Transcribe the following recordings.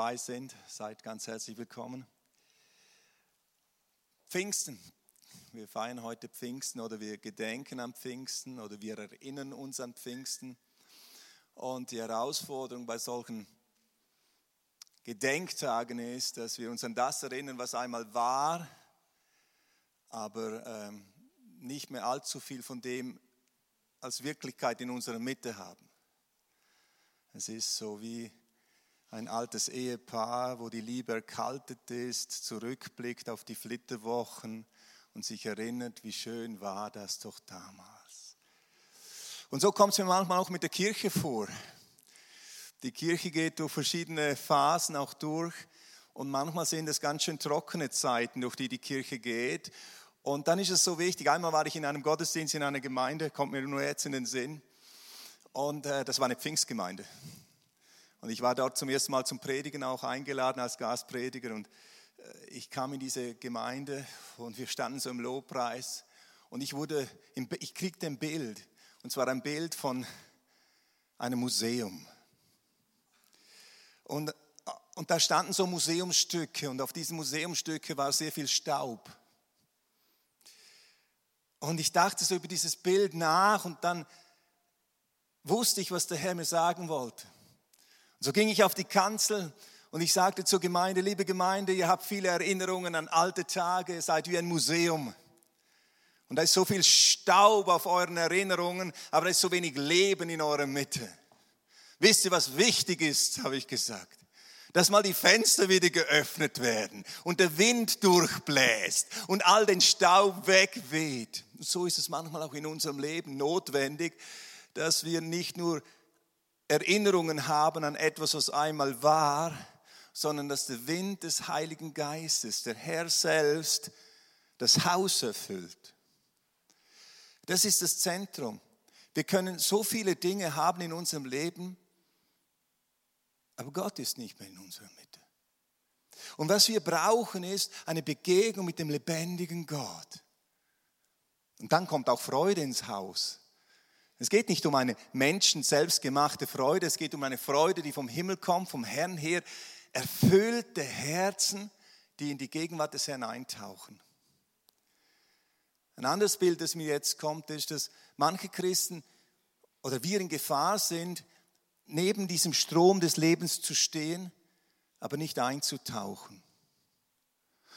dabei sind, seid ganz herzlich willkommen. Pfingsten. Wir feiern heute Pfingsten oder wir gedenken am Pfingsten oder wir erinnern uns an Pfingsten. Und die Herausforderung bei solchen Gedenktagen ist, dass wir uns an das erinnern, was einmal war, aber ähm, nicht mehr allzu viel von dem als Wirklichkeit in unserer Mitte haben. Es ist so wie ein altes Ehepaar, wo die Liebe erkaltet ist, zurückblickt auf die Flitterwochen und sich erinnert, wie schön war das doch damals. Und so kommt es mir manchmal auch mit der Kirche vor. Die Kirche geht durch verschiedene Phasen auch durch und manchmal sind es ganz schön trockene Zeiten, durch die die Kirche geht. Und dann ist es so wichtig. Einmal war ich in einem Gottesdienst in einer Gemeinde, kommt mir nur jetzt in den Sinn. Und äh, das war eine Pfingstgemeinde. Und ich war dort zum ersten Mal zum Predigen auch eingeladen als Gastprediger. Und äh, ich kam in diese Gemeinde und wir standen so im Lobpreis. Und ich wurde, ich kriegte ein Bild. Und zwar ein Bild von einem Museum. Und, und da standen so Museumsstücke. Und auf diesen Museumsstücke war sehr viel Staub. Und ich dachte so über dieses Bild nach und dann wusste ich, was der Herr mir sagen wollte. So ging ich auf die Kanzel und ich sagte zur Gemeinde, liebe Gemeinde, ihr habt viele Erinnerungen an alte Tage, ihr seid wie ein Museum. Und da ist so viel Staub auf euren Erinnerungen, aber da ist so wenig Leben in eurer Mitte. Wisst ihr, was wichtig ist, habe ich gesagt? Dass mal die Fenster wieder geöffnet werden und der Wind durchbläst und all den Staub wegweht. So ist es manchmal auch in unserem Leben notwendig, dass wir nicht nur Erinnerungen haben an etwas, was einmal war, sondern dass der Wind des Heiligen Geistes, der Herr selbst, das Haus erfüllt. Das ist das Zentrum. Wir können so viele Dinge haben in unserem Leben, aber Gott ist nicht mehr in unserer Mitte. Und was wir brauchen, ist eine Begegnung mit dem lebendigen Gott. Und dann kommt auch Freude ins Haus. Es geht nicht um eine Menschen selbstgemachte Freude, es geht um eine Freude, die vom Himmel kommt, vom Herrn her, erfüllte Herzen, die in die Gegenwart des Herrn eintauchen. Ein anderes Bild, das mir jetzt kommt, ist, dass manche Christen oder wir in Gefahr sind, neben diesem Strom des Lebens zu stehen, aber nicht einzutauchen.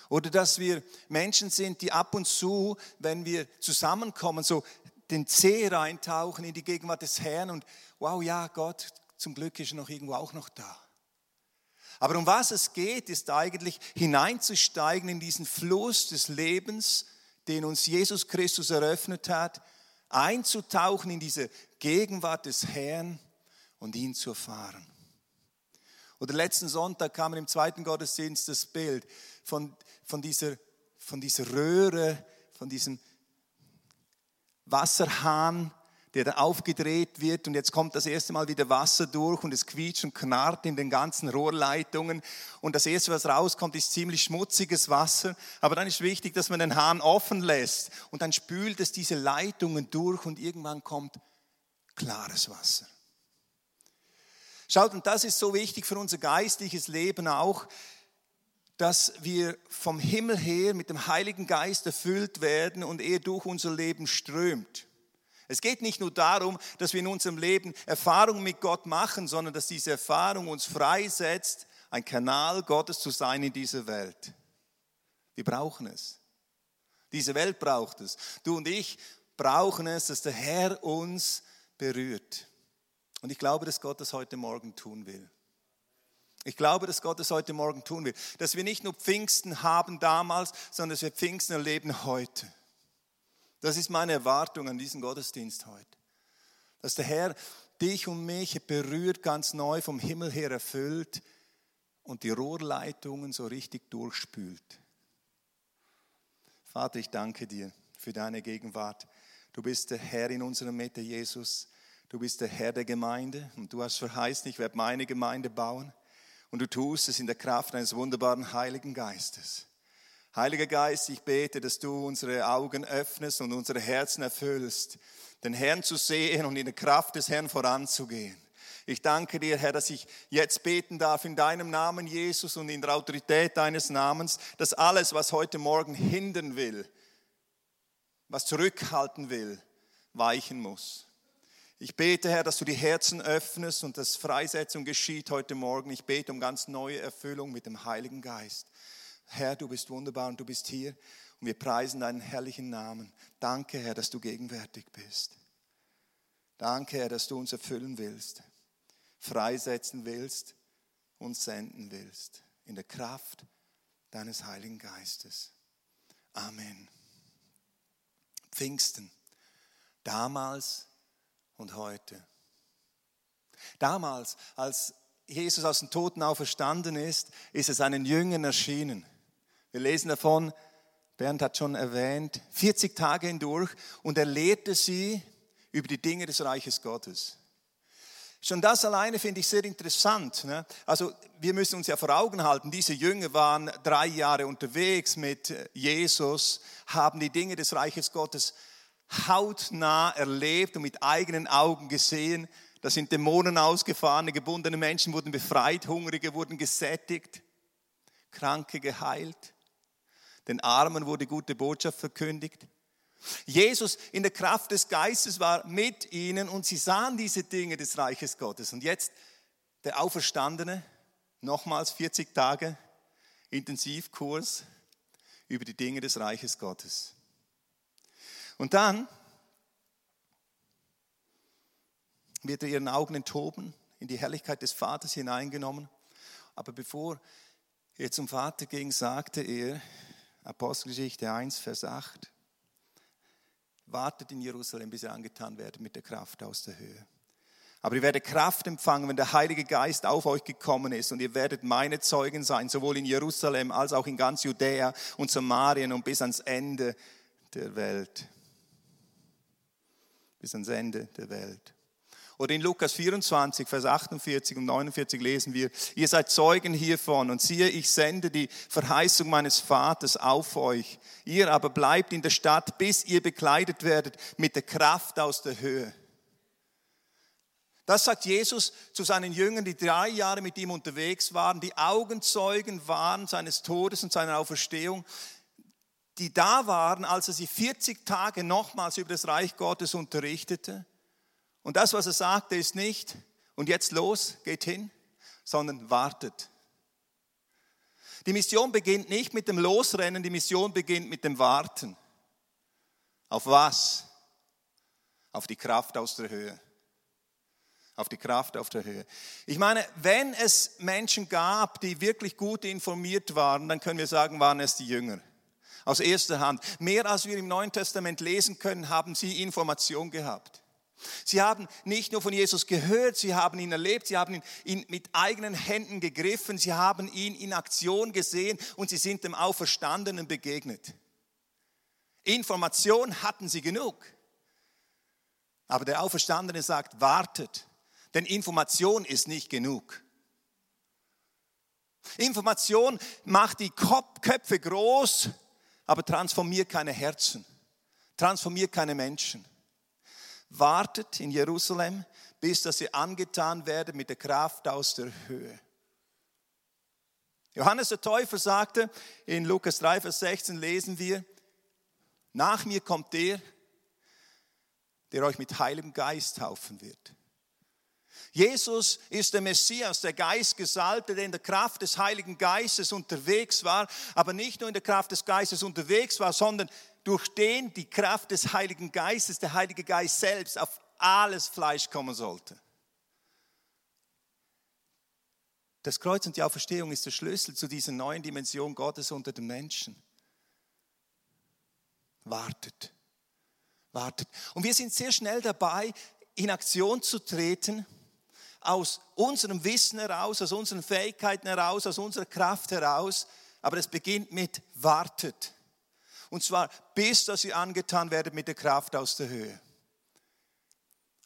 Oder dass wir Menschen sind, die ab und zu, wenn wir zusammenkommen, so den Zeh reintauchen in die Gegenwart des Herrn und wow, ja, Gott, zum Glück ist er noch irgendwo auch noch da. Aber um was es geht, ist eigentlich hineinzusteigen in diesen Fluss des Lebens, den uns Jesus Christus eröffnet hat, einzutauchen in diese Gegenwart des Herrn und ihn zu erfahren. Oder letzten Sonntag kam im zweiten Gottesdienst das Bild von, von, dieser, von dieser Röhre, von diesem Wasserhahn, der da aufgedreht wird und jetzt kommt das erste Mal wieder Wasser durch und es quietscht und knarrt in den ganzen Rohrleitungen. Und das erste, was rauskommt, ist ziemlich schmutziges Wasser, aber dann ist wichtig, dass man den Hahn offen lässt und dann spült es diese Leitungen durch und irgendwann kommt klares Wasser. Schaut, und das ist so wichtig für unser geistliches Leben auch, dass wir vom Himmel her mit dem Heiligen Geist erfüllt werden und er durch unser Leben strömt. Es geht nicht nur darum, dass wir in unserem Leben Erfahrungen mit Gott machen, sondern dass diese Erfahrung uns freisetzt, ein Kanal Gottes zu sein in dieser Welt. Wir brauchen es. Diese Welt braucht es. Du und ich brauchen es, dass der Herr uns berührt. Und ich glaube, dass Gott das heute Morgen tun will. Ich glaube, dass Gott es heute Morgen tun will. Dass wir nicht nur Pfingsten haben damals, sondern dass wir Pfingsten erleben heute. Das ist meine Erwartung an diesen Gottesdienst heute. Dass der Herr dich und mich berührt, ganz neu vom Himmel her erfüllt und die Rohrleitungen so richtig durchspült. Vater, ich danke dir für deine Gegenwart. Du bist der Herr in unserer Mitte, Jesus. Du bist der Herr der Gemeinde und du hast verheißen, ich werde meine Gemeinde bauen. Und du tust es in der Kraft eines wunderbaren Heiligen Geistes. Heiliger Geist, ich bete, dass du unsere Augen öffnest und unsere Herzen erfüllst, den Herrn zu sehen und in der Kraft des Herrn voranzugehen. Ich danke dir, Herr, dass ich jetzt beten darf in deinem Namen, Jesus, und in der Autorität deines Namens, dass alles, was heute Morgen hindern will, was zurückhalten will, weichen muss. Ich bete, Herr, dass du die Herzen öffnest und dass Freisetzung geschieht heute Morgen. Ich bete um ganz neue Erfüllung mit dem Heiligen Geist. Herr, du bist wunderbar und du bist hier und wir preisen deinen herrlichen Namen. Danke, Herr, dass du gegenwärtig bist. Danke, Herr, dass du uns erfüllen willst, freisetzen willst, uns senden willst in der Kraft deines Heiligen Geistes. Amen. Pfingsten, damals und heute. Damals, als Jesus aus den Toten auferstanden ist, ist es einen Jüngern erschienen. Wir lesen davon, Bernd hat schon erwähnt, 40 Tage hindurch und er lehrte sie über die Dinge des Reiches Gottes. Schon das alleine finde ich sehr interessant. Ne? Also wir müssen uns ja vor Augen halten, diese Jünger waren drei Jahre unterwegs mit Jesus, haben die Dinge des Reiches Gottes hautnah erlebt und mit eigenen Augen gesehen. Da sind Dämonen ausgefahren, gebundene Menschen wurden befreit, Hungrige wurden gesättigt, Kranke geheilt, den Armen wurde gute Botschaft verkündigt. Jesus in der Kraft des Geistes war mit ihnen und sie sahen diese Dinge des Reiches Gottes. Und jetzt der Auferstandene, nochmals 40 Tage Intensivkurs über die Dinge des Reiches Gottes. Und dann wird er ihren Augen enthoben, in die Herrlichkeit des Vaters hineingenommen. Aber bevor er zum Vater ging, sagte er, Apostelgeschichte 1, Vers 8, wartet in Jerusalem, bis ihr angetan werdet mit der Kraft aus der Höhe. Aber ihr werdet Kraft empfangen, wenn der Heilige Geist auf euch gekommen ist und ihr werdet meine Zeugen sein, sowohl in Jerusalem als auch in ganz Judäa und Samarien und bis ans Ende der Welt bis ans Ende der Welt. Oder in Lukas 24, Vers 48 und 49 lesen wir, ihr seid Zeugen hiervon und siehe, ich sende die Verheißung meines Vaters auf euch. Ihr aber bleibt in der Stadt, bis ihr bekleidet werdet mit der Kraft aus der Höhe. Das sagt Jesus zu seinen Jüngern, die drei Jahre mit ihm unterwegs waren, die Augenzeugen waren seines Todes und seiner Auferstehung die da waren, als er sie 40 Tage nochmals über das Reich Gottes unterrichtete. Und das, was er sagte, ist nicht, und jetzt los, geht hin, sondern wartet. Die Mission beginnt nicht mit dem Losrennen, die Mission beginnt mit dem Warten. Auf was? Auf die Kraft aus der Höhe. Auf die Kraft auf der Höhe. Ich meine, wenn es Menschen gab, die wirklich gut informiert waren, dann können wir sagen, waren es die Jünger aus erster Hand. Mehr als wir im Neuen Testament lesen können, haben sie Information gehabt. Sie haben nicht nur von Jesus gehört, sie haben ihn erlebt, sie haben ihn, mit eigenen Händen gegriffen, sie haben ihn in Aktion gesehen und sie sind dem Auferstandenen begegnet. Information hatten sie genug. Aber der Auferstandene sagt, wartet, denn Information ist nicht genug. Information macht die Köpfe groß, aber transformiert keine Herzen, transformiert keine Menschen. Wartet in Jerusalem, bis dass ihr angetan werdet mit der Kraft aus der Höhe. Johannes der Täufer sagte, in Lukas 3, Vers 16 lesen wir, nach mir kommt der, der euch mit Heiligem Geist taufen wird. Jesus ist der Messias, der Geistgesalbte, der in der Kraft des Heiligen Geistes unterwegs war, aber nicht nur in der Kraft des Geistes unterwegs war, sondern durch den die Kraft des Heiligen Geistes, der Heilige Geist selbst, auf alles Fleisch kommen sollte. Das Kreuz und die Auferstehung ist der Schlüssel zu dieser neuen Dimension Gottes unter den Menschen. Wartet, wartet. Und wir sind sehr schnell dabei, in Aktion zu treten aus unserem Wissen heraus, aus unseren Fähigkeiten heraus, aus unserer Kraft heraus. Aber es beginnt mit wartet. Und zwar bis, dass ihr angetan werdet mit der Kraft aus der Höhe.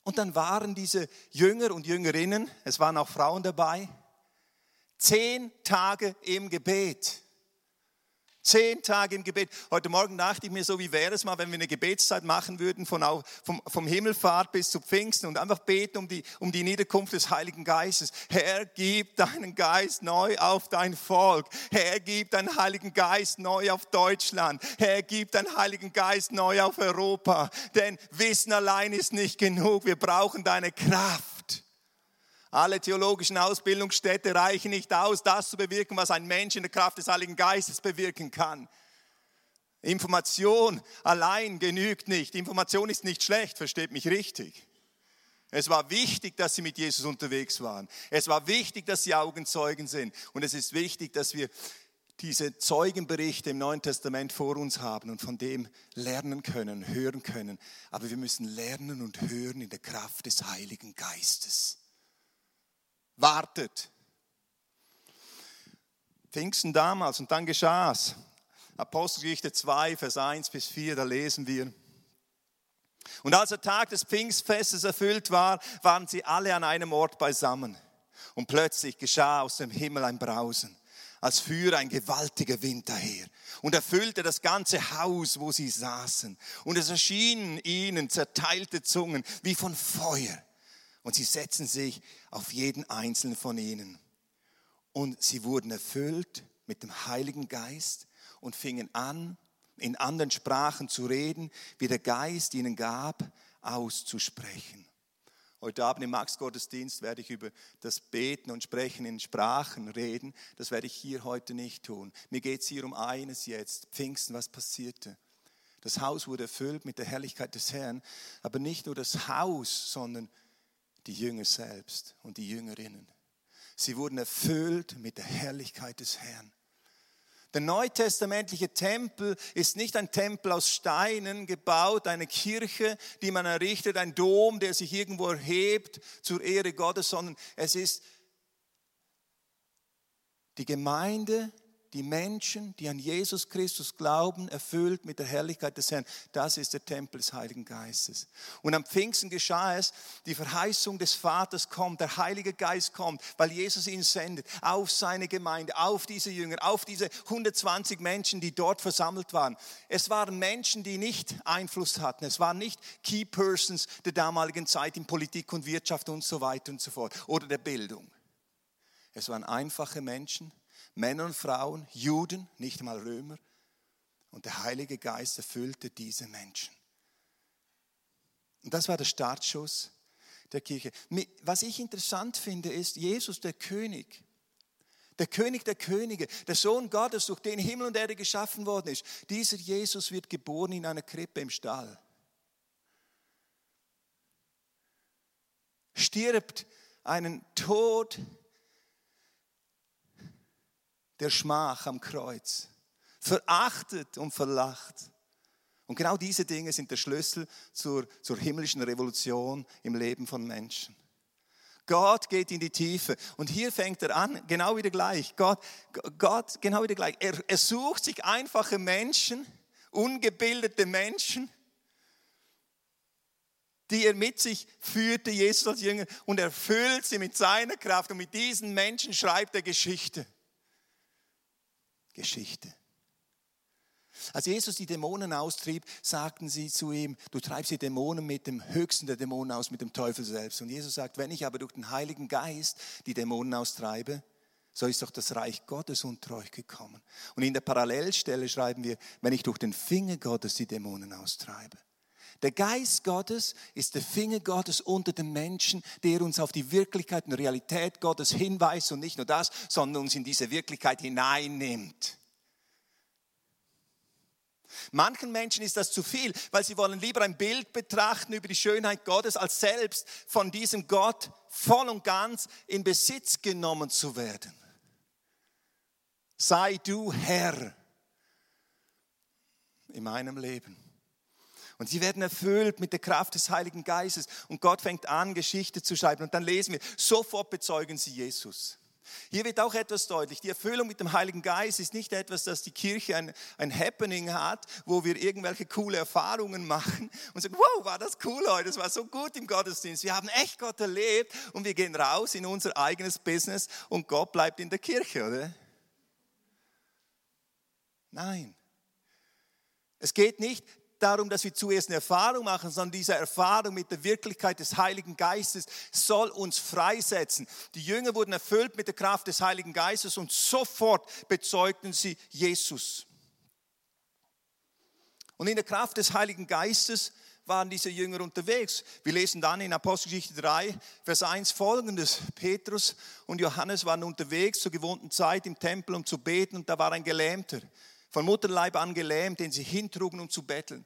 Und dann waren diese Jünger und Jüngerinnen, es waren auch Frauen dabei, zehn Tage im Gebet. Zehn Tage im Gebet. Heute Morgen dachte ich mir so, wie wäre es mal, wenn wir eine Gebetszeit machen würden von, vom, vom Himmelfahrt bis zu Pfingsten und einfach beten um die, um die Niederkunft des Heiligen Geistes. Herr, gib deinen Geist neu auf dein Volk. Herr, gib deinen Heiligen Geist neu auf Deutschland. Herr, gib deinen Heiligen Geist neu auf Europa. Denn Wissen allein ist nicht genug. Wir brauchen deine Kraft. Alle theologischen Ausbildungsstätte reichen nicht aus, das zu bewirken, was ein Mensch in der Kraft des Heiligen Geistes bewirken kann. Information allein genügt nicht. Information ist nicht schlecht, versteht mich richtig. Es war wichtig, dass sie mit Jesus unterwegs waren. Es war wichtig, dass sie Augenzeugen sind. Und es ist wichtig, dass wir diese Zeugenberichte im Neuen Testament vor uns haben und von dem lernen können, hören können. Aber wir müssen lernen und hören in der Kraft des Heiligen Geistes wartet. Pfingsten damals und dann geschah es. Apostelgeschichte 2, Vers 1 bis 4, da lesen wir. Und als der Tag des Pfingstfestes erfüllt war, waren sie alle an einem Ort beisammen. Und plötzlich geschah aus dem Himmel ein Brausen, als führe ein gewaltiger Wind daher und erfüllte das ganze Haus, wo sie saßen. Und es erschienen ihnen zerteilte Zungen wie von Feuer und sie setzten sich auf jeden einzelnen von ihnen. Und sie wurden erfüllt mit dem Heiligen Geist und fingen an, in anderen Sprachen zu reden, wie der Geist ihnen gab, auszusprechen. Heute Abend im Max-Gottesdienst werde ich über das Beten und Sprechen in Sprachen reden. Das werde ich hier heute nicht tun. Mir geht es hier um eines jetzt. Pfingsten, was passierte? Das Haus wurde erfüllt mit der Herrlichkeit des Herrn, aber nicht nur das Haus, sondern die Jünger selbst und die Jüngerinnen. Sie wurden erfüllt mit der Herrlichkeit des Herrn. Der neutestamentliche Tempel ist nicht ein Tempel aus Steinen gebaut, eine Kirche, die man errichtet, ein Dom, der sich irgendwo erhebt zur Ehre Gottes, sondern es ist die Gemeinde, die Menschen, die an Jesus Christus glauben, erfüllt mit der Herrlichkeit des Herrn. Das ist der Tempel des Heiligen Geistes. Und am Pfingsten geschah es, die Verheißung des Vaters kommt, der Heilige Geist kommt, weil Jesus ihn sendet auf seine Gemeinde, auf diese Jünger, auf diese 120 Menschen, die dort versammelt waren. Es waren Menschen, die nicht Einfluss hatten. Es waren nicht Key Persons der damaligen Zeit in Politik und Wirtschaft und so weiter und so fort oder der Bildung. Es waren einfache Menschen, Männer und Frauen, Juden, nicht mal Römer. Und der Heilige Geist erfüllte diese Menschen. Und das war der Startschuss der Kirche. Was ich interessant finde, ist Jesus, der König, der König der Könige, der Sohn Gottes, durch den Himmel und Erde geschaffen worden ist. Dieser Jesus wird geboren in einer Krippe im Stall. Stirbt einen Tod der Schmach am Kreuz, verachtet und verlacht. Und genau diese Dinge sind der Schlüssel zur, zur himmlischen Revolution im Leben von Menschen. Gott geht in die Tiefe. Und hier fängt er an, genau wieder gleich. Gott, Gott genau wieder gleich. Er, er sucht sich einfache Menschen, ungebildete Menschen, die er mit sich führte, Jesus als Jünger, und erfüllt sie mit seiner Kraft. Und mit diesen Menschen schreibt er Geschichte. Geschichte. Als Jesus die Dämonen austrieb, sagten sie zu ihm, du treibst die Dämonen mit dem höchsten der Dämonen aus, mit dem Teufel selbst. Und Jesus sagt, wenn ich aber durch den Heiligen Geist die Dämonen austreibe, so ist doch das Reich Gottes unter euch gekommen. Und in der Parallelstelle schreiben wir, wenn ich durch den Finger Gottes die Dämonen austreibe. Der Geist Gottes ist der Finger Gottes unter den Menschen, der uns auf die Wirklichkeit und Realität Gottes hinweist und nicht nur das, sondern uns in diese Wirklichkeit hineinnimmt. Manchen Menschen ist das zu viel, weil sie wollen lieber ein Bild betrachten über die Schönheit Gottes, als selbst von diesem Gott voll und ganz in Besitz genommen zu werden. Sei du Herr in meinem Leben. Und sie werden erfüllt mit der Kraft des Heiligen Geistes. Und Gott fängt an, Geschichte zu schreiben. Und dann lesen wir, sofort bezeugen sie Jesus. Hier wird auch etwas deutlich. Die Erfüllung mit dem Heiligen Geist ist nicht etwas, dass die Kirche ein, ein Happening hat, wo wir irgendwelche coole Erfahrungen machen und sagen, wow, war das cool heute, das war so gut im Gottesdienst. Wir haben echt Gott erlebt und wir gehen raus in unser eigenes Business und Gott bleibt in der Kirche, oder? Nein. Es geht nicht darum, dass wir zuerst eine Erfahrung machen, sondern diese Erfahrung mit der Wirklichkeit des Heiligen Geistes soll uns freisetzen. Die Jünger wurden erfüllt mit der Kraft des Heiligen Geistes und sofort bezeugten sie Jesus. Und in der Kraft des Heiligen Geistes waren diese Jünger unterwegs. Wir lesen dann in Apostelgeschichte 3, Vers 1 folgendes. Petrus und Johannes waren unterwegs zur gewohnten Zeit im Tempel, um zu beten und da war ein Gelähmter von Mutterleib an gelähmt, den sie hintrugen, um zu betteln,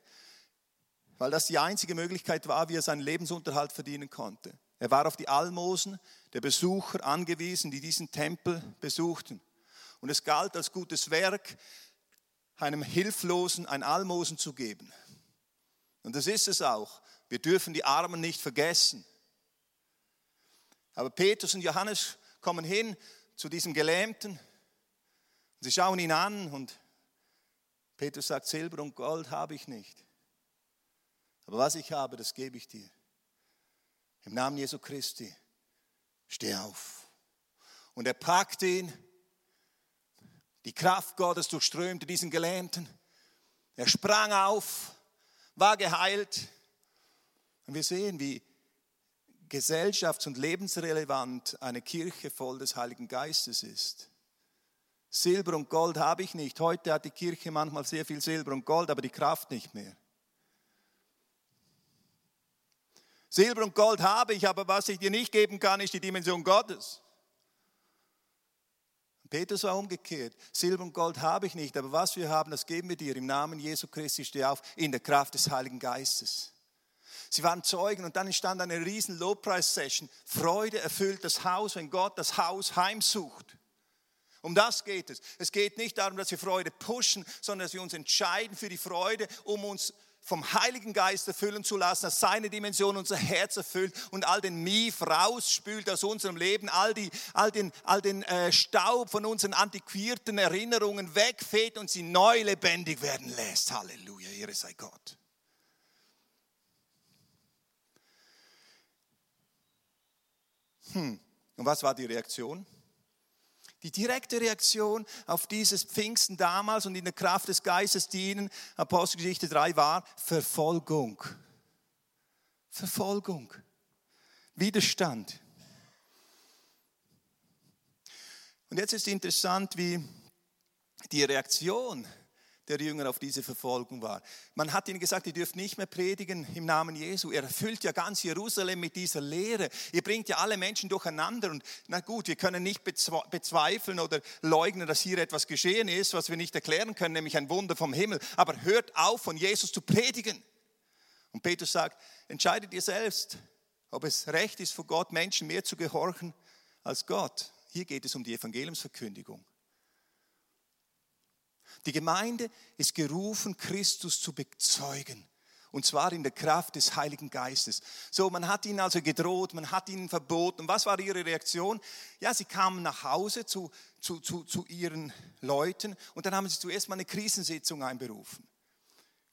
weil das die einzige Möglichkeit war, wie er seinen Lebensunterhalt verdienen konnte. Er war auf die Almosen der Besucher angewiesen, die diesen Tempel besuchten. Und es galt als gutes Werk, einem Hilflosen ein Almosen zu geben. Und das ist es auch. Wir dürfen die Armen nicht vergessen. Aber Petrus und Johannes kommen hin zu diesem Gelähmten. Sie schauen ihn an und Petrus sagt, Silber und Gold habe ich nicht. Aber was ich habe, das gebe ich dir. Im Namen Jesu Christi, steh auf. Und er packte ihn. Die Kraft Gottes durchströmte diesen Gelähmten. Er sprang auf, war geheilt. Und wir sehen, wie gesellschafts- und lebensrelevant eine Kirche voll des Heiligen Geistes ist. Silber und Gold habe ich nicht. Heute hat die Kirche manchmal sehr viel Silber und Gold, aber die Kraft nicht mehr. Silber und Gold habe ich, aber was ich dir nicht geben kann, ist die Dimension Gottes. Petrus war umgekehrt. Silber und Gold habe ich nicht, aber was wir haben, das geben wir dir. Im Namen Jesu Christi steh auf, in der Kraft des Heiligen Geistes. Sie waren Zeugen und dann entstand eine riesen Lobpreis-Session. Freude erfüllt das Haus, wenn Gott das Haus heimsucht. Um das geht es. Es geht nicht darum, dass wir Freude pushen, sondern dass wir uns entscheiden für die Freude, um uns vom Heiligen Geist erfüllen zu lassen, dass seine Dimension unser Herz erfüllt und all den Mief rausspült aus unserem Leben, all, die, all den, all den äh, Staub von unseren antiquierten Erinnerungen wegfegt und sie neu lebendig werden lässt. Halleluja, Ehre sei Gott. Hm. Und was war die Reaktion? Die direkte Reaktion auf dieses Pfingsten damals und in der Kraft des Geistes dienen, Apostelgeschichte 3, war Verfolgung. Verfolgung. Widerstand. Und jetzt ist interessant, wie die Reaktion der Jünger auf diese Verfolgung war. Man hat ihnen gesagt, ihr dürft nicht mehr predigen im Namen Jesu. Er erfüllt ja ganz Jerusalem mit dieser Lehre. Ihr bringt ja alle Menschen durcheinander. Und na gut, wir können nicht bezweifeln oder leugnen, dass hier etwas geschehen ist, was wir nicht erklären können, nämlich ein Wunder vom Himmel. Aber hört auf, von Jesus zu predigen. Und Petrus sagt, entscheidet ihr selbst, ob es recht ist, vor Gott Menschen mehr zu gehorchen als Gott. Hier geht es um die Evangeliumsverkündigung. Die Gemeinde ist gerufen, Christus zu bezeugen. Und zwar in der Kraft des Heiligen Geistes. So, man hat ihnen also gedroht, man hat ihnen verboten. Was war ihre Reaktion? Ja, sie kamen nach Hause zu, zu, zu, zu ihren Leuten und dann haben sie zuerst mal eine Krisensitzung einberufen.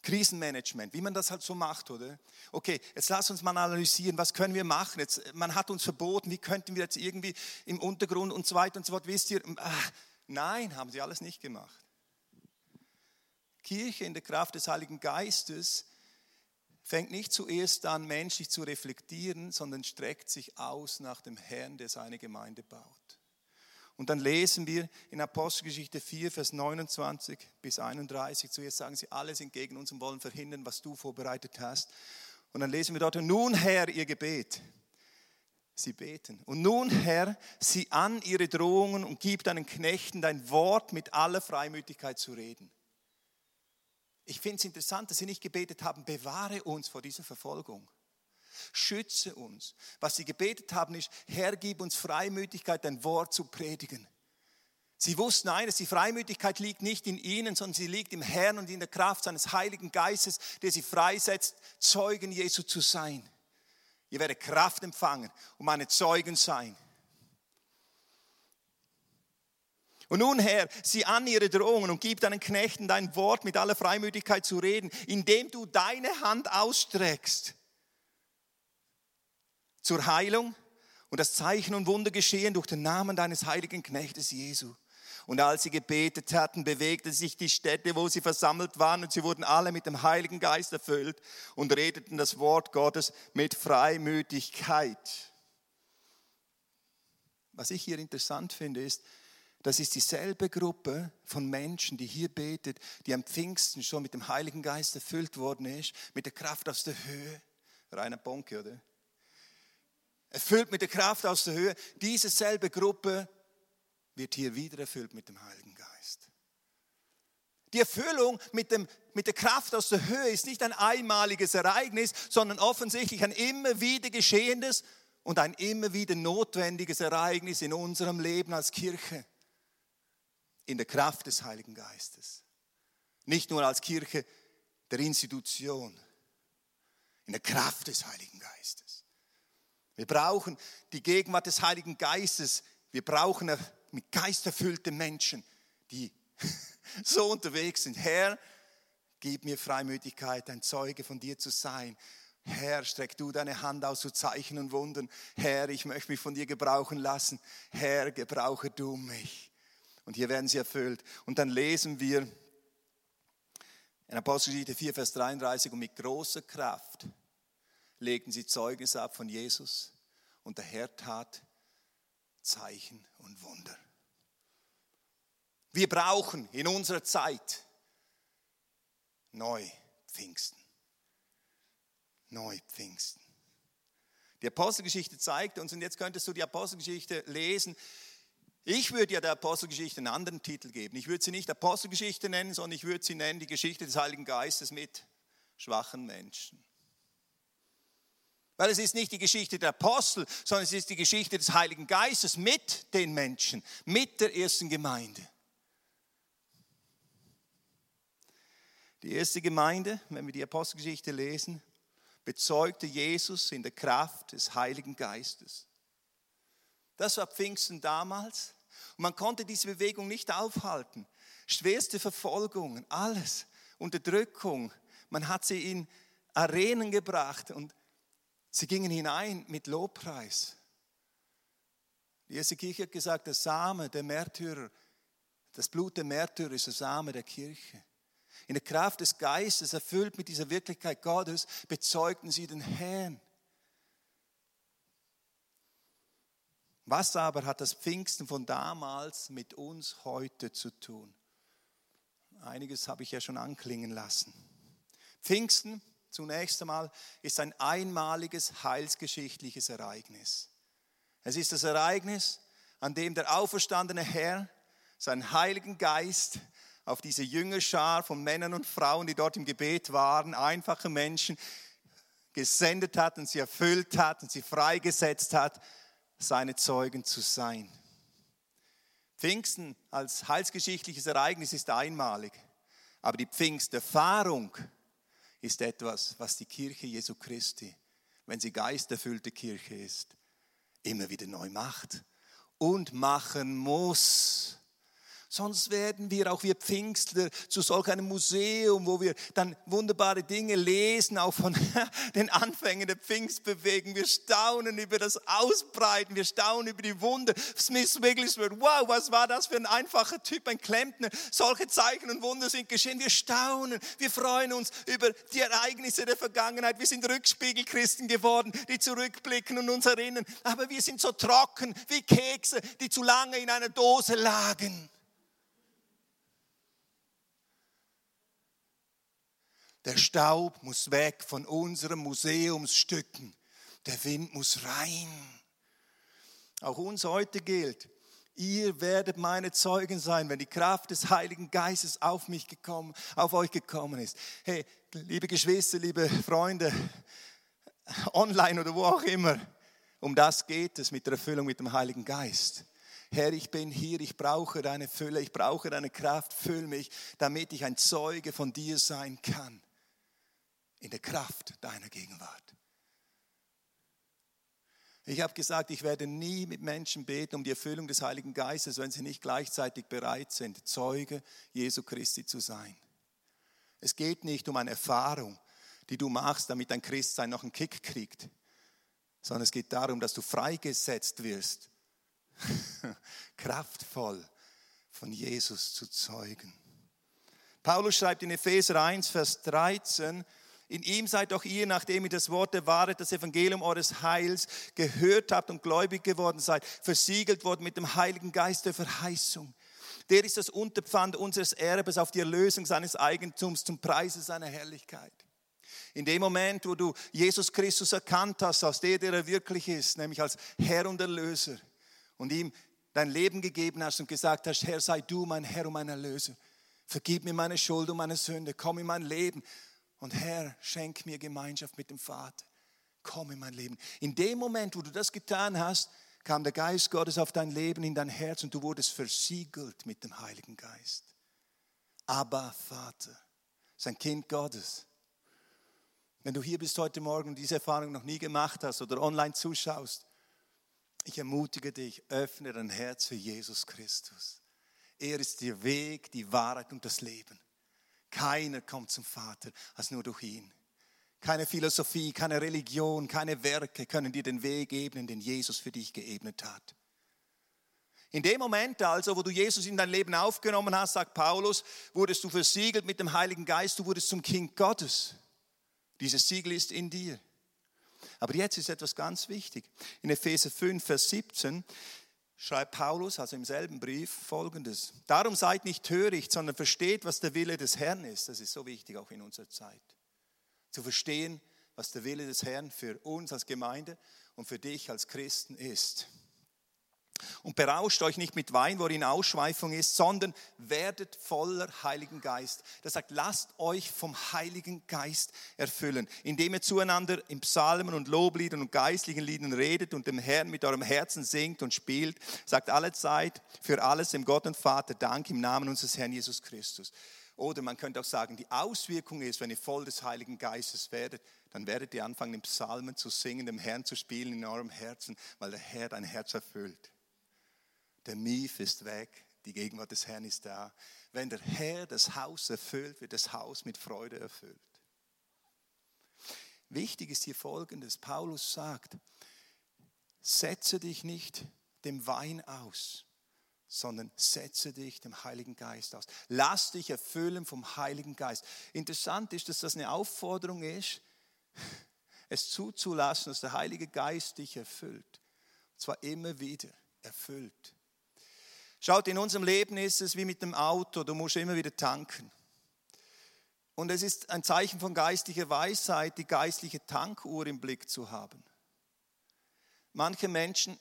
Krisenmanagement, wie man das halt so macht, oder? Okay, jetzt lass uns mal analysieren, was können wir machen? Jetzt, man hat uns verboten, wie könnten wir jetzt irgendwie im Untergrund und so weiter und so fort, wisst ihr? Ach, nein, haben sie alles nicht gemacht. Kirche in der Kraft des Heiligen Geistes fängt nicht zuerst an, menschlich zu reflektieren, sondern streckt sich aus nach dem Herrn, der seine Gemeinde baut. Und dann lesen wir in Apostelgeschichte 4, Vers 29 bis 31, zuerst sagen sie, alle sind gegen uns und wollen verhindern, was du vorbereitet hast. Und dann lesen wir dort, nun Herr, ihr Gebet. Sie beten. Und nun, Herr, sieh an ihre Drohungen und gib deinen Knechten dein Wort mit aller Freimütigkeit zu reden. Ich finde es interessant, dass sie nicht gebetet haben, bewahre uns vor dieser Verfolgung. Schütze uns. Was sie gebetet haben ist, Herr, gib uns Freimütigkeit, dein Wort zu predigen. Sie wussten eines, die Freimütigkeit liegt nicht in ihnen, sondern sie liegt im Herrn und in der Kraft seines Heiligen Geistes, der sie freisetzt, Zeugen Jesu zu sein. Ihr werdet Kraft empfangen und meine Zeugen sein. Und nun, Herr, sieh an ihre Drohungen und gib deinen Knechten dein Wort mit aller Freimütigkeit zu reden, indem du deine Hand ausstreckst zur Heilung und das Zeichen und Wunder geschehen durch den Namen deines heiligen Knechtes Jesu. Und als sie gebetet hatten, bewegte sich die Städte, wo sie versammelt waren, und sie wurden alle mit dem Heiligen Geist erfüllt und redeten das Wort Gottes mit Freimütigkeit. Was ich hier interessant finde, ist, das ist dieselbe Gruppe von Menschen, die hier betet, die am Pfingsten schon mit dem Heiligen Geist erfüllt worden ist, mit der Kraft aus der Höhe. Rainer Bonke, oder? Erfüllt mit der Kraft aus der Höhe. Diese selbe Gruppe wird hier wieder erfüllt mit dem Heiligen Geist. Die Erfüllung mit, dem, mit der Kraft aus der Höhe ist nicht ein einmaliges Ereignis, sondern offensichtlich ein immer wieder geschehendes und ein immer wieder notwendiges Ereignis in unserem Leben als Kirche. In der Kraft des Heiligen Geistes. Nicht nur als Kirche der Institution, in der Kraft des Heiligen Geistes. Wir brauchen die Gegenwart des Heiligen Geistes. Wir brauchen mit Geist erfüllte Menschen, die so unterwegs sind. Herr, gib mir Freimütigkeit, ein Zeuge von dir zu sein. Herr, streck du deine Hand aus zu Zeichen und Wundern. Herr, ich möchte mich von dir gebrauchen lassen. Herr, gebrauche du mich. Und hier werden sie erfüllt. Und dann lesen wir in Apostelgeschichte 4, Vers 33, und mit großer Kraft legten sie Zeugnis ab von Jesus und der Herr tat Zeichen und Wunder. Wir brauchen in unserer Zeit neu Pfingsten. Neu Pfingsten. Die Apostelgeschichte zeigt uns, und jetzt könntest du die Apostelgeschichte lesen. Ich würde ja der Apostelgeschichte einen anderen Titel geben. Ich würde sie nicht Apostelgeschichte nennen, sondern ich würde sie nennen die Geschichte des Heiligen Geistes mit schwachen Menschen. Weil es ist nicht die Geschichte der Apostel, sondern es ist die Geschichte des Heiligen Geistes mit den Menschen, mit der ersten Gemeinde. Die erste Gemeinde, wenn wir die Apostelgeschichte lesen, bezeugte Jesus in der Kraft des Heiligen Geistes. Das war Pfingsten damals. Man konnte diese Bewegung nicht aufhalten. Schwerste Verfolgung, alles, Unterdrückung. Man hat sie in Arenen gebracht und Sie gingen hinein mit Lobpreis. Die erste Kirche hat gesagt, der Same der Märtyrer, das Blut der Märtyrer ist der Same der Kirche. In der Kraft des Geistes, erfüllt mit dieser Wirklichkeit Gottes, bezeugten sie den Herrn. Was aber hat das Pfingsten von damals mit uns heute zu tun? Einiges habe ich ja schon anklingen lassen. Pfingsten zunächst einmal ist ein einmaliges heilsgeschichtliches Ereignis. Es ist das Ereignis, an dem der auferstandene Herr seinen Heiligen Geist auf diese Jüngerschar von Männern und Frauen, die dort im Gebet waren, einfache Menschen, gesendet hat und sie erfüllt hat und sie freigesetzt hat, seine Zeugen zu sein. Pfingsten als heilsgeschichtliches Ereignis ist einmalig, aber die Pfingsterfahrung ist etwas, was die Kirche Jesu Christi, wenn sie geisterfüllte Kirche ist, immer wieder neu macht und machen muss. Sonst werden wir, auch wir Pfingstler, zu solch einem Museum, wo wir dann wunderbare Dinge lesen, auch von den Anfängen der Pfingstbewegung. Wir staunen über das Ausbreiten, wir staunen über die Wunder. Smith Wigglesworth, wow, was war das für ein einfacher Typ, ein Klempner. Solche Zeichen und Wunder sind geschehen. Wir staunen, wir freuen uns über die Ereignisse der Vergangenheit. Wir sind Rückspiegelchristen geworden, die zurückblicken und uns erinnern. Aber wir sind so trocken wie Kekse, die zu lange in einer Dose lagen. Der Staub muss weg von unseren Museumsstücken. Der Wind muss rein. Auch uns heute gilt, ihr werdet meine Zeugen sein, wenn die Kraft des Heiligen Geistes auf mich gekommen, auf euch gekommen ist. Hey, liebe Geschwister, liebe Freunde, online oder wo auch immer, um das geht es mit der Erfüllung mit dem Heiligen Geist. Herr, ich bin hier, ich brauche deine Fülle, ich brauche deine Kraft, füll mich, damit ich ein Zeuge von dir sein kann in der Kraft deiner Gegenwart. Ich habe gesagt, ich werde nie mit Menschen beten um die Erfüllung des Heiligen Geistes, wenn sie nicht gleichzeitig bereit sind, Zeuge Jesu Christi zu sein. Es geht nicht um eine Erfahrung, die du machst, damit dein Christsein noch einen Kick kriegt, sondern es geht darum, dass du freigesetzt wirst, kraftvoll von Jesus zu zeugen. Paulus schreibt in Epheser 1, Vers 13, in ihm seid auch ihr, nachdem ihr das Wort der Wahrheit, das Evangelium eures Heils gehört habt und gläubig geworden seid, versiegelt worden mit dem Heiligen Geist der Verheißung. Der ist das Unterpfand unseres Erbes auf die Erlösung seines Eigentums zum Preise seiner Herrlichkeit. In dem Moment, wo du Jesus Christus erkannt hast, als der, der er wirklich ist, nämlich als Herr und Erlöser, und ihm dein Leben gegeben hast und gesagt hast, Herr, sei du mein Herr und mein Erlöser. Vergib mir meine Schuld und meine Sünde, komm in mein Leben und Herr, schenk mir Gemeinschaft mit dem Vater. Komm in mein Leben. In dem Moment, wo du das getan hast, kam der Geist Gottes auf dein Leben, in dein Herz und du wurdest versiegelt mit dem Heiligen Geist. Aber Vater, sein Kind Gottes. Wenn du hier bist heute Morgen und diese Erfahrung noch nie gemacht hast oder online zuschaust, ich ermutige dich, öffne dein Herz für Jesus Christus. Er ist der Weg, die Wahrheit und das Leben. Keiner kommt zum Vater als nur durch ihn. Keine Philosophie, keine Religion, keine Werke können dir den Weg ebnen, den Jesus für dich geebnet hat. In dem Moment also, wo du Jesus in dein Leben aufgenommen hast, sagt Paulus, wurdest du versiegelt mit dem Heiligen Geist, du wurdest zum Kind Gottes. Dieses Siegel ist in dir. Aber jetzt ist etwas ganz wichtig. In Epheser 5, Vers 17 schreibt Paulus, also im selben Brief, folgendes. Darum seid nicht töricht, sondern versteht, was der Wille des Herrn ist. Das ist so wichtig auch in unserer Zeit. Zu verstehen, was der Wille des Herrn für uns als Gemeinde und für dich als Christen ist. Und berauscht euch nicht mit Wein, worin Ausschweifung ist, sondern werdet voller Heiligen Geist. Das sagt, lasst euch vom Heiligen Geist erfüllen, indem ihr zueinander in Psalmen und Lobliedern und geistlichen Liedern redet und dem Herrn mit eurem Herzen singt und spielt. Sagt alle Zeit für alles dem Gott und Vater Dank im Namen unseres Herrn Jesus Christus. Oder man könnte auch sagen, die Auswirkung ist, wenn ihr voll des Heiligen Geistes werdet, dann werdet ihr anfangen, in Psalmen zu singen, dem Herrn zu spielen in eurem Herzen, weil der Herr dein Herz erfüllt. Der Mief ist weg, die Gegenwart des Herrn ist da. Wenn der Herr das Haus erfüllt, wird das Haus mit Freude erfüllt. Wichtig ist hier Folgendes. Paulus sagt, setze dich nicht dem Wein aus, sondern setze dich dem Heiligen Geist aus. Lass dich erfüllen vom Heiligen Geist. Interessant ist, dass das eine Aufforderung ist, es zuzulassen, dass der Heilige Geist dich erfüllt. Und zwar immer wieder erfüllt. Schaut, in unserem Leben ist es wie mit dem Auto, du musst immer wieder tanken. Und es ist ein Zeichen von geistlicher Weisheit, die geistliche Tankuhr im Blick zu haben. Manche Menschen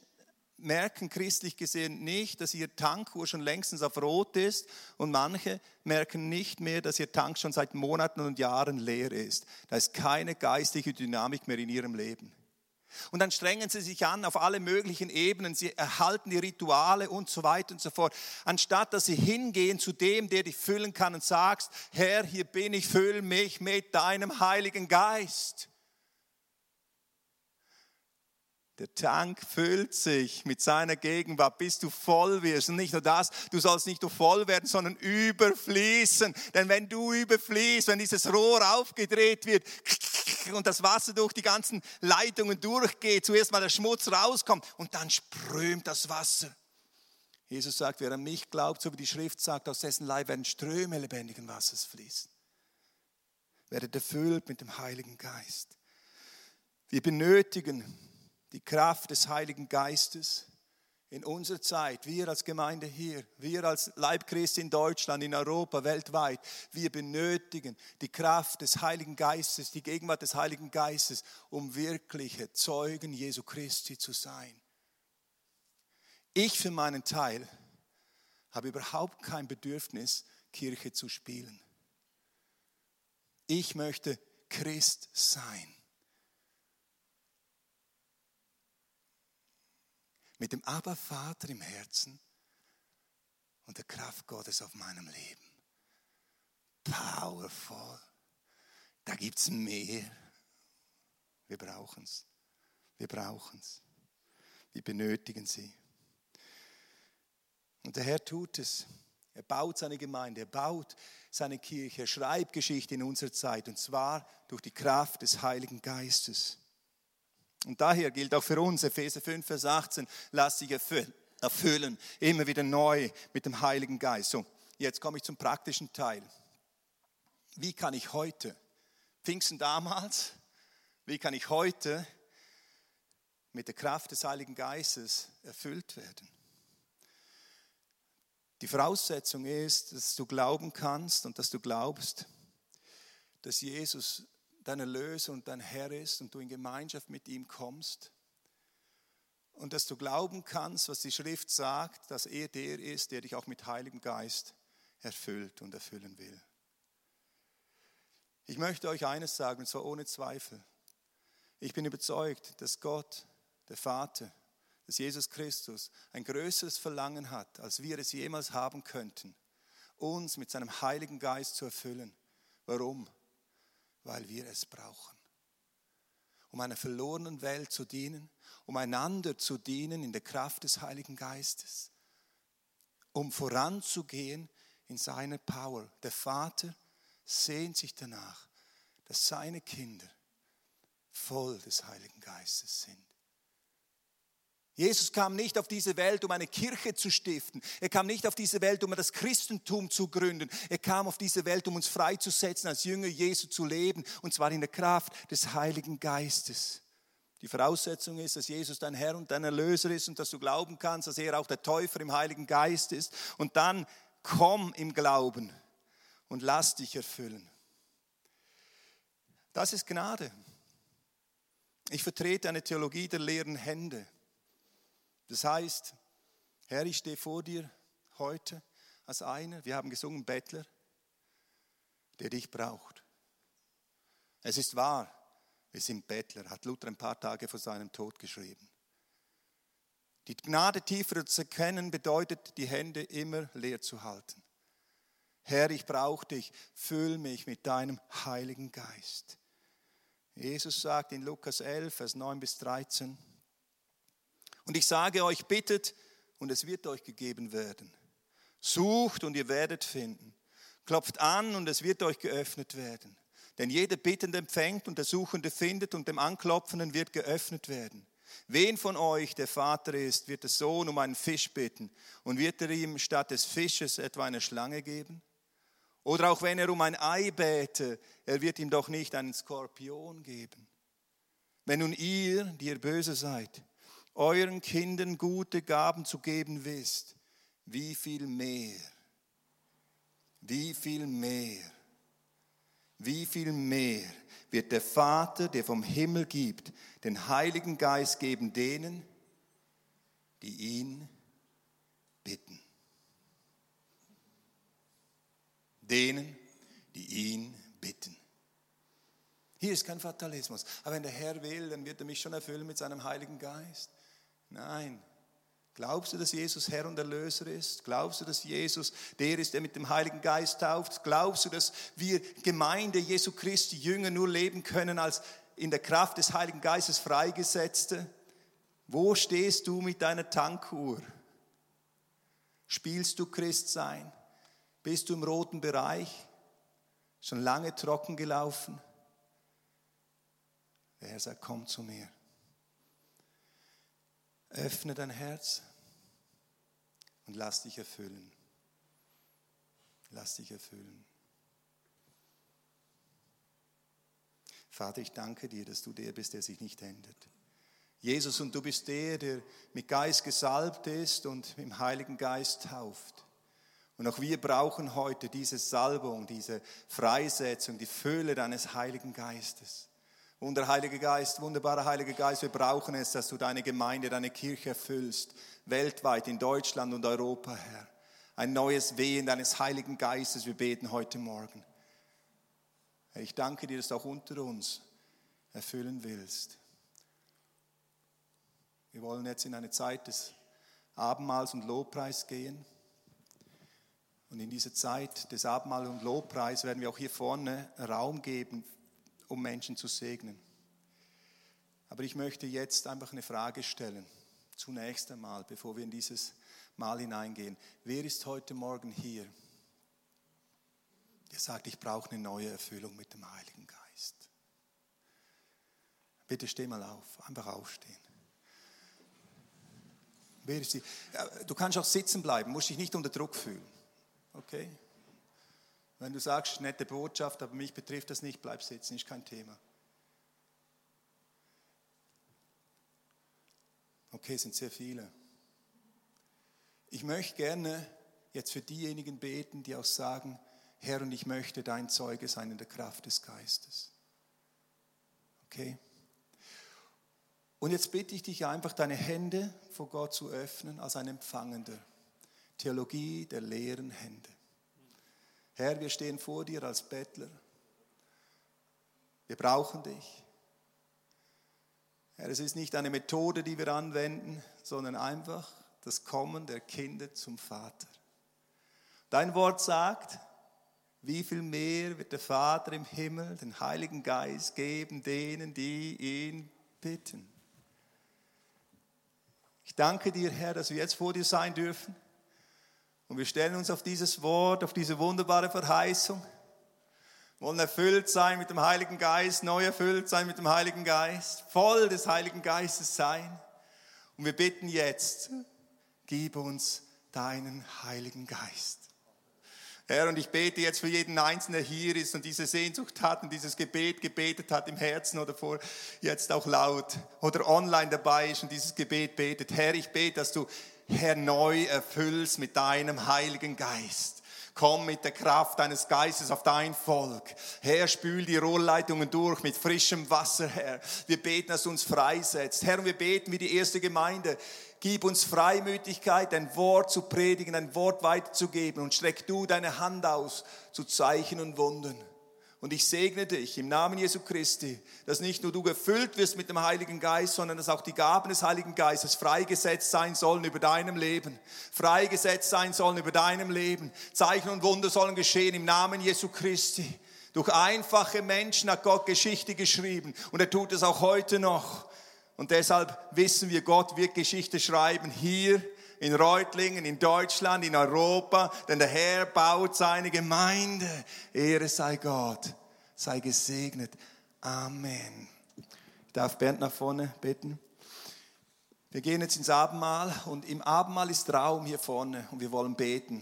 merken christlich gesehen nicht, dass ihr Tankuhr schon längstens auf Rot ist und manche merken nicht mehr, dass ihr Tank schon seit Monaten und Jahren leer ist. Da ist keine geistliche Dynamik mehr in ihrem Leben. Und dann strengen sie sich an auf alle möglichen Ebenen, sie erhalten die Rituale und so weiter und so fort, anstatt dass sie hingehen zu dem, der dich füllen kann und sagst, Herr, hier bin ich, füll mich mit deinem Heiligen Geist. Der Tank füllt sich mit seiner Gegenwart, bis du voll wirst. Und nicht nur das, du sollst nicht nur voll werden, sondern überfließen. Denn wenn du überfließt, wenn dieses Rohr aufgedreht wird und das Wasser durch die ganzen Leitungen durchgeht, zuerst mal der Schmutz rauskommt und dann strömt das Wasser. Jesus sagt, wer an mich glaubt, so wie die Schrift sagt, aus dessen Leib werden Ströme lebendigen Wassers fließen. Werdet erfüllt mit dem Heiligen Geist. Wir benötigen die Kraft des Heiligen Geistes in unserer Zeit, wir als Gemeinde hier, wir als Leibchrist in Deutschland, in Europa, weltweit, wir benötigen die Kraft des Heiligen Geistes, die Gegenwart des Heiligen Geistes, um wirkliche Zeugen Jesu Christi zu sein. Ich für meinen Teil habe überhaupt kein Bedürfnis, Kirche zu spielen. Ich möchte Christ sein. Mit dem Abervater im Herzen und der Kraft Gottes auf meinem Leben. Powerful. Da gibt es mehr. Wir brauchen es. Wir brauchen es. Wir benötigen sie. Und der Herr tut es. Er baut seine Gemeinde, er baut seine Kirche, er schreibt Geschichte in unserer Zeit und zwar durch die Kraft des Heiligen Geistes. Und daher gilt auch für uns, Epheser 5, Vers 18, lass dich erfüllen, immer wieder neu mit dem Heiligen Geist. So, jetzt komme ich zum praktischen Teil. Wie kann ich heute, Pfingsten damals, wie kann ich heute mit der Kraft des Heiligen Geistes erfüllt werden? Die Voraussetzung ist, dass du glauben kannst und dass du glaubst, dass Jesus dein Erlöser und dein Herr ist und du in Gemeinschaft mit ihm kommst und dass du glauben kannst, was die Schrift sagt, dass er der ist, der dich auch mit Heiligem Geist erfüllt und erfüllen will. Ich möchte euch eines sagen, und zwar ohne Zweifel. Ich bin überzeugt, dass Gott, der Vater, dass Jesus Christus ein größeres Verlangen hat, als wir es jemals haben könnten, uns mit seinem Heiligen Geist zu erfüllen. Warum? Weil wir es brauchen. Um einer verlorenen Welt zu dienen, um einander zu dienen in der Kraft des Heiligen Geistes, um voranzugehen in seiner Power. Der Vater sehnt sich danach, dass seine Kinder voll des Heiligen Geistes sind. Jesus kam nicht auf diese Welt, um eine Kirche zu stiften. Er kam nicht auf diese Welt, um das Christentum zu gründen. Er kam auf diese Welt, um uns freizusetzen, als Jünger Jesu zu leben, und zwar in der Kraft des Heiligen Geistes. Die Voraussetzung ist, dass Jesus dein Herr und dein Erlöser ist und dass du glauben kannst, dass er auch der Täufer im Heiligen Geist ist. Und dann komm im Glauben und lass dich erfüllen. Das ist Gnade. Ich vertrete eine Theologie der leeren Hände. Das heißt, Herr, ich stehe vor dir heute als einer, wir haben gesungen, Bettler, der dich braucht. Es ist wahr, wir sind Bettler, hat Luther ein paar Tage vor seinem Tod geschrieben. Die Gnade tiefer zu erkennen bedeutet, die Hände immer leer zu halten. Herr, ich brauche dich, füll mich mit deinem Heiligen Geist. Jesus sagt in Lukas 11, Vers 9 bis 13, und ich sage euch, bittet und es wird euch gegeben werden. Sucht und ihr werdet finden. Klopft an und es wird euch geöffnet werden. Denn jeder Bittende empfängt und der Suchende findet und dem Anklopfenden wird geöffnet werden. Wen von euch der Vater ist, wird der Sohn um einen Fisch bitten und wird er ihm statt des Fisches etwa eine Schlange geben? Oder auch wenn er um ein Ei bäte, er wird ihm doch nicht einen Skorpion geben. Wenn nun ihr, die ihr böse seid, euren Kindern gute Gaben zu geben wisst, wie viel mehr, wie viel mehr, wie viel mehr wird der Vater, der vom Himmel gibt, den Heiligen Geist geben denen, die ihn bitten. Denen, die ihn bitten. Hier ist kein Fatalismus. Aber wenn der Herr will, dann wird er mich schon erfüllen mit seinem Heiligen Geist. Nein. Glaubst du, dass Jesus Herr und Erlöser ist? Glaubst du, dass Jesus der ist, der mit dem Heiligen Geist tauft? Glaubst du, dass wir Gemeinde Jesu Christi Jünger nur leben können als in der Kraft des Heiligen Geistes Freigesetzte? Wo stehst du mit deiner Tankuhr? Spielst du Christ sein? Bist du im roten Bereich? Schon lange trocken gelaufen? Der Herr sagt, komm zu mir. Öffne dein Herz und lass dich erfüllen. Lass dich erfüllen. Vater, ich danke dir, dass du der bist, der sich nicht ändert. Jesus, und du bist der, der mit Geist gesalbt ist und im Heiligen Geist tauft. Und auch wir brauchen heute diese Salbung, diese Freisetzung, die Fülle deines Heiligen Geistes. Wunder Heiliger Geist, wunderbarer Heiliger Geist, wir brauchen es, dass du deine Gemeinde, deine Kirche erfüllst, weltweit in Deutschland und Europa, Herr. Ein neues Wehen deines Heiligen Geistes, wir beten heute Morgen. Ich danke dir, dass du auch unter uns erfüllen willst. Wir wollen jetzt in eine Zeit des Abendmahls und Lobpreis gehen. Und in dieser Zeit des Abendmahls und Lobpreis werden wir auch hier vorne Raum geben um Menschen zu segnen. Aber ich möchte jetzt einfach eine Frage stellen, zunächst einmal, bevor wir in dieses Mal hineingehen. Wer ist heute Morgen hier, der sagt, ich brauche eine neue Erfüllung mit dem Heiligen Geist? Bitte steh mal auf, einfach aufstehen. Wer ist sie? Du kannst auch sitzen bleiben, musst dich nicht unter Druck fühlen. Okay? Wenn du sagst, nette Botschaft, aber mich betrifft das nicht, bleib sitzen, ist kein Thema. Okay, sind sehr viele. Ich möchte gerne jetzt für diejenigen beten, die auch sagen, Herr, und ich möchte dein Zeuge sein in der Kraft des Geistes. Okay? Und jetzt bitte ich dich einfach, deine Hände vor Gott zu öffnen als ein Empfangender. Theologie der leeren Hände. Herr, wir stehen vor dir als Bettler. Wir brauchen dich. Herr, es ist nicht eine Methode, die wir anwenden, sondern einfach das Kommen der Kinder zum Vater. Dein Wort sagt, wie viel mehr wird der Vater im Himmel den Heiligen Geist geben denen, die ihn bitten. Ich danke dir, Herr, dass wir jetzt vor dir sein dürfen. Und wir stellen uns auf dieses Wort, auf diese wunderbare Verheißung. Wollen erfüllt sein mit dem Heiligen Geist, neu erfüllt sein mit dem Heiligen Geist, voll des Heiligen Geistes sein. Und wir bitten jetzt, gib uns deinen Heiligen Geist. Herr, und ich bete jetzt für jeden Einzelnen, der hier ist und diese Sehnsucht hat und dieses Gebet gebetet hat im Herzen oder vor jetzt auch laut oder online dabei ist und dieses Gebet betet. Herr, ich bete, dass du Herr neu erfüllst mit deinem Heiligen Geist. Komm mit der Kraft deines Geistes auf dein Volk. Herr, spül die Rohrleitungen durch mit frischem Wasser, Herr. Wir beten, dass du uns freisetzt. Herr, wir beten wie die erste Gemeinde. Gib uns Freimütigkeit, ein Wort zu predigen, ein Wort weiterzugeben und streck du deine Hand aus zu Zeichen und Wunden. Und ich segne dich im Namen Jesu Christi, dass nicht nur du gefüllt wirst mit dem Heiligen Geist, sondern dass auch die Gaben des Heiligen Geistes freigesetzt sein sollen über deinem Leben. Freigesetzt sein sollen über deinem Leben. Zeichen und Wunder sollen geschehen im Namen Jesu Christi. Durch einfache Menschen hat Gott Geschichte geschrieben und er tut es auch heute noch. Und deshalb wissen wir, Gott wird Geschichte schreiben hier in Reutlingen, in Deutschland, in Europa, denn der Herr baut seine Gemeinde. Ehre sei Gott, sei gesegnet. Amen. Ich darf Bernd nach vorne bitten. Wir gehen jetzt ins Abendmahl und im Abendmahl ist Raum hier vorne und wir wollen beten.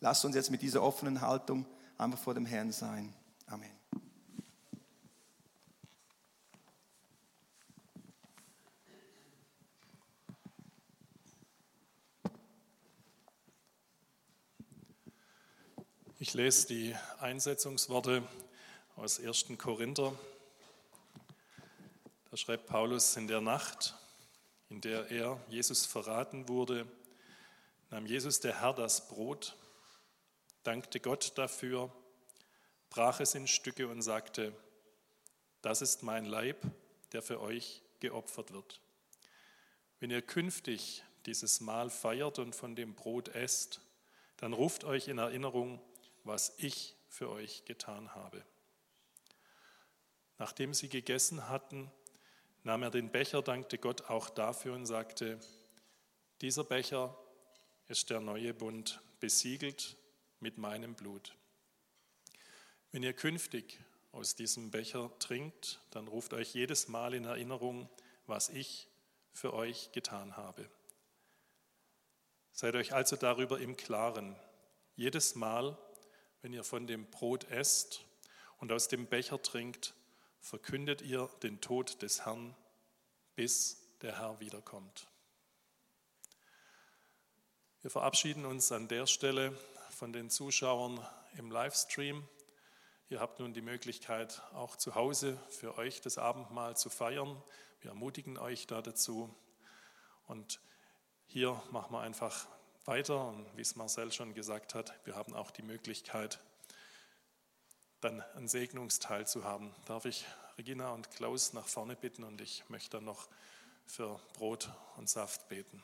Lasst uns jetzt mit dieser offenen Haltung einfach vor dem Herrn sein. Amen. Ich lese die Einsetzungsworte aus 1. Korinther. Da schreibt Paulus, in der Nacht, in der er Jesus verraten wurde, nahm Jesus der Herr das Brot, dankte Gott dafür, brach es in Stücke und sagte, das ist mein Leib, der für euch geopfert wird. Wenn ihr künftig dieses Mahl feiert und von dem Brot esst, dann ruft euch in Erinnerung, was ich für euch getan habe. Nachdem sie gegessen hatten, nahm er den Becher, dankte Gott auch dafür und sagte, dieser Becher ist der neue Bund, besiegelt mit meinem Blut. Wenn ihr künftig aus diesem Becher trinkt, dann ruft euch jedes Mal in Erinnerung, was ich für euch getan habe. Seid euch also darüber im Klaren. Jedes Mal, wenn ihr von dem Brot esst und aus dem Becher trinkt, verkündet ihr den Tod des Herrn, bis der Herr wiederkommt. Wir verabschieden uns an der Stelle von den Zuschauern im Livestream. Ihr habt nun die Möglichkeit, auch zu Hause für euch das Abendmahl zu feiern. Wir ermutigen euch da dazu. Und hier machen wir einfach weiter. Und wie es Marcel schon gesagt hat, wir haben auch die Möglichkeit, dann einen Segnungsteil zu haben. Darf ich Regina und Klaus nach vorne bitten und ich möchte dann noch für Brot und Saft beten.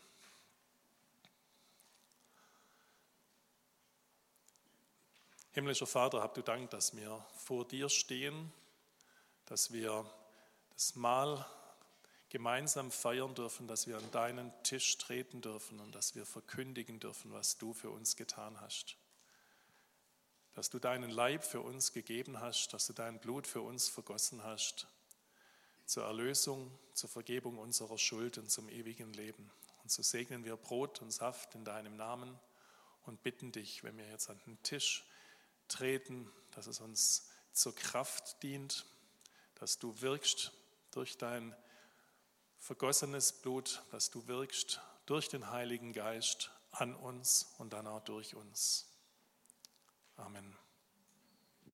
Himmlischer Vater, habt du Dank, dass wir vor dir stehen, dass wir das Mahl gemeinsam feiern dürfen, dass wir an deinen Tisch treten dürfen und dass wir verkündigen dürfen, was du für uns getan hast. Dass du deinen Leib für uns gegeben hast, dass du dein Blut für uns vergossen hast, zur Erlösung, zur Vergebung unserer Schuld und zum ewigen Leben. Und so segnen wir Brot und Saft in deinem Namen und bitten dich, wenn wir jetzt an den Tisch treten, dass es uns zur Kraft dient, dass du wirkst durch dein vergossenes Blut, das du wirkst durch den Heiligen Geist an uns und dann auch durch uns. Amen.